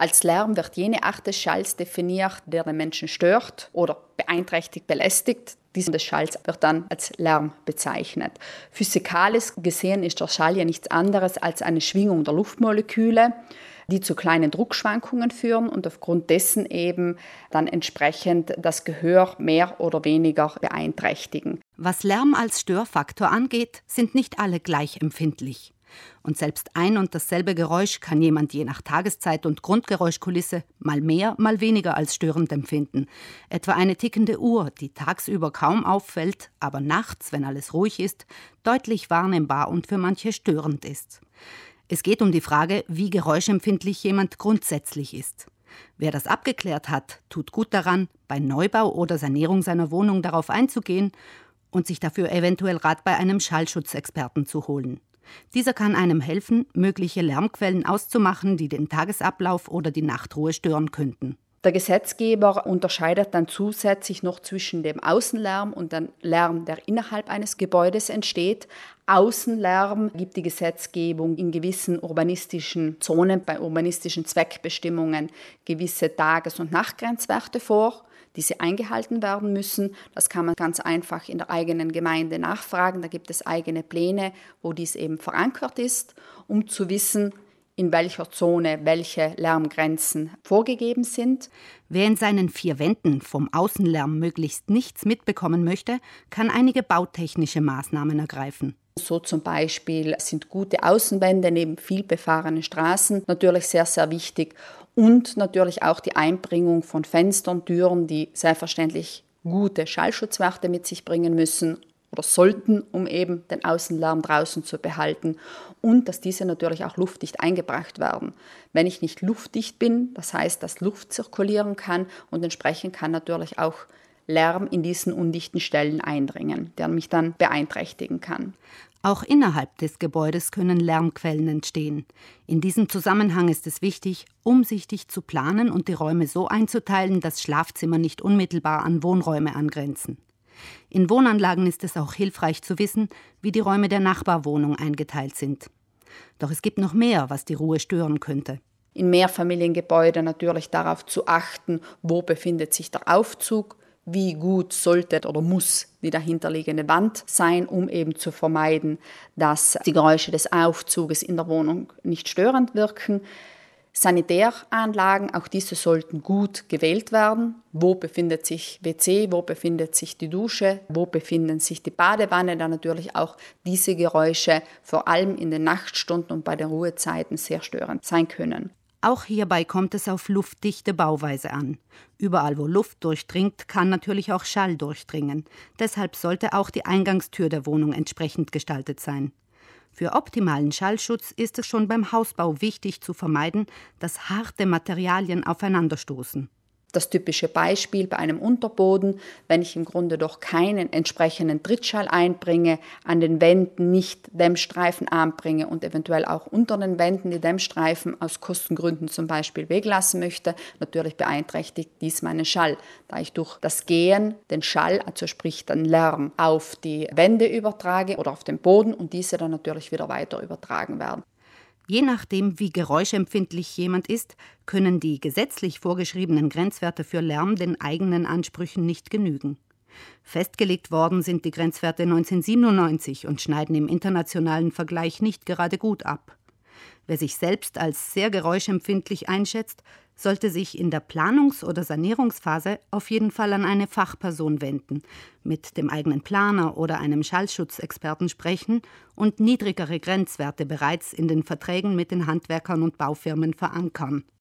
Als Lärm wird jene Art des Schalls definiert, der den Menschen stört oder beeinträchtigt, belästigt. Dieser des Schalls wird dann als Lärm bezeichnet. Physikalisch gesehen ist der Schall ja nichts anderes als eine Schwingung der Luftmoleküle, die zu kleinen Druckschwankungen führen und aufgrund dessen eben dann entsprechend das Gehör mehr oder weniger beeinträchtigen. Was Lärm als Störfaktor angeht, sind nicht alle gleich empfindlich. Und selbst ein und dasselbe Geräusch kann jemand je nach Tageszeit und Grundgeräuschkulisse mal mehr, mal weniger als störend empfinden. Etwa eine tickende Uhr, die tagsüber kaum auffällt, aber nachts, wenn alles ruhig ist, deutlich wahrnehmbar und für manche störend ist. Es geht um die Frage, wie geräuschempfindlich jemand grundsätzlich ist. Wer das abgeklärt hat, tut gut daran, bei Neubau oder Sanierung seiner Wohnung darauf einzugehen und sich dafür eventuell Rat bei einem Schallschutzexperten zu holen. Dieser kann einem helfen, mögliche Lärmquellen auszumachen, die den Tagesablauf oder die Nachtruhe stören könnten. Der Gesetzgeber unterscheidet dann zusätzlich noch zwischen dem Außenlärm und dem Lärm, der innerhalb eines Gebäudes entsteht. Außenlärm gibt die Gesetzgebung in gewissen urbanistischen Zonen, bei urbanistischen Zweckbestimmungen gewisse Tages- und Nachtgrenzwerte vor diese eingehalten werden müssen. Das kann man ganz einfach in der eigenen Gemeinde nachfragen. Da gibt es eigene Pläne, wo dies eben verankert ist, um zu wissen, in welcher Zone welche Lärmgrenzen vorgegeben sind. Wer in seinen vier Wänden vom Außenlärm möglichst nichts mitbekommen möchte, kann einige bautechnische Maßnahmen ergreifen. So zum Beispiel sind gute Außenwände neben viel befahrenen Straßen natürlich sehr, sehr wichtig und natürlich auch die Einbringung von Fenstern, Türen, die selbstverständlich gute Schallschutzwerte mit sich bringen müssen oder sollten, um eben den Außenlärm draußen zu behalten und dass diese natürlich auch luftdicht eingebracht werden. Wenn ich nicht luftdicht bin, das heißt, dass Luft zirkulieren kann und entsprechend kann natürlich auch Lärm in diesen undichten Stellen eindringen, der mich dann beeinträchtigen kann. Auch innerhalb des Gebäudes können Lärmquellen entstehen. In diesem Zusammenhang ist es wichtig, umsichtig zu planen und die Räume so einzuteilen, dass Schlafzimmer nicht unmittelbar an Wohnräume angrenzen. In Wohnanlagen ist es auch hilfreich zu wissen, wie die Räume der Nachbarwohnung eingeteilt sind. Doch es gibt noch mehr, was die Ruhe stören könnte. In Mehrfamiliengebäuden natürlich darauf zu achten, wo befindet sich der Aufzug, wie gut sollte oder muss die dahinterliegende Wand sein, um eben zu vermeiden, dass die Geräusche des Aufzuges in der Wohnung nicht störend wirken. Sanitäranlagen, auch diese sollten gut gewählt werden. Wo befindet sich WC, wo befindet sich die Dusche, wo befinden sich die Badewanne, da natürlich auch diese Geräusche vor allem in den Nachtstunden und bei den Ruhezeiten sehr störend sein können. Auch hierbei kommt es auf luftdichte Bauweise an. Überall, wo Luft durchdringt, kann natürlich auch Schall durchdringen. Deshalb sollte auch die Eingangstür der Wohnung entsprechend gestaltet sein. Für optimalen Schallschutz ist es schon beim Hausbau wichtig zu vermeiden, dass harte Materialien aufeinanderstoßen das typische Beispiel bei einem Unterboden, wenn ich im Grunde doch keinen entsprechenden Trittschall einbringe, an den Wänden nicht Dämmstreifen anbringe und eventuell auch unter den Wänden die Dämmstreifen aus Kostengründen zum Beispiel weglassen möchte, natürlich beeinträchtigt dies meinen Schall, da ich durch das Gehen den Schall, also sprich den Lärm, auf die Wände übertrage oder auf den Boden und diese dann natürlich wieder weiter übertragen werden. Je nachdem, wie geräuschempfindlich jemand ist, können die gesetzlich vorgeschriebenen Grenzwerte für Lärm den eigenen Ansprüchen nicht genügen. Festgelegt worden sind die Grenzwerte 1997 und schneiden im internationalen Vergleich nicht gerade gut ab. Wer sich selbst als sehr geräuschempfindlich einschätzt, sollte sich in der Planungs- oder Sanierungsphase auf jeden Fall an eine Fachperson wenden, mit dem eigenen Planer oder einem Schallschutzexperten sprechen und niedrigere Grenzwerte bereits in den Verträgen mit den Handwerkern und Baufirmen verankern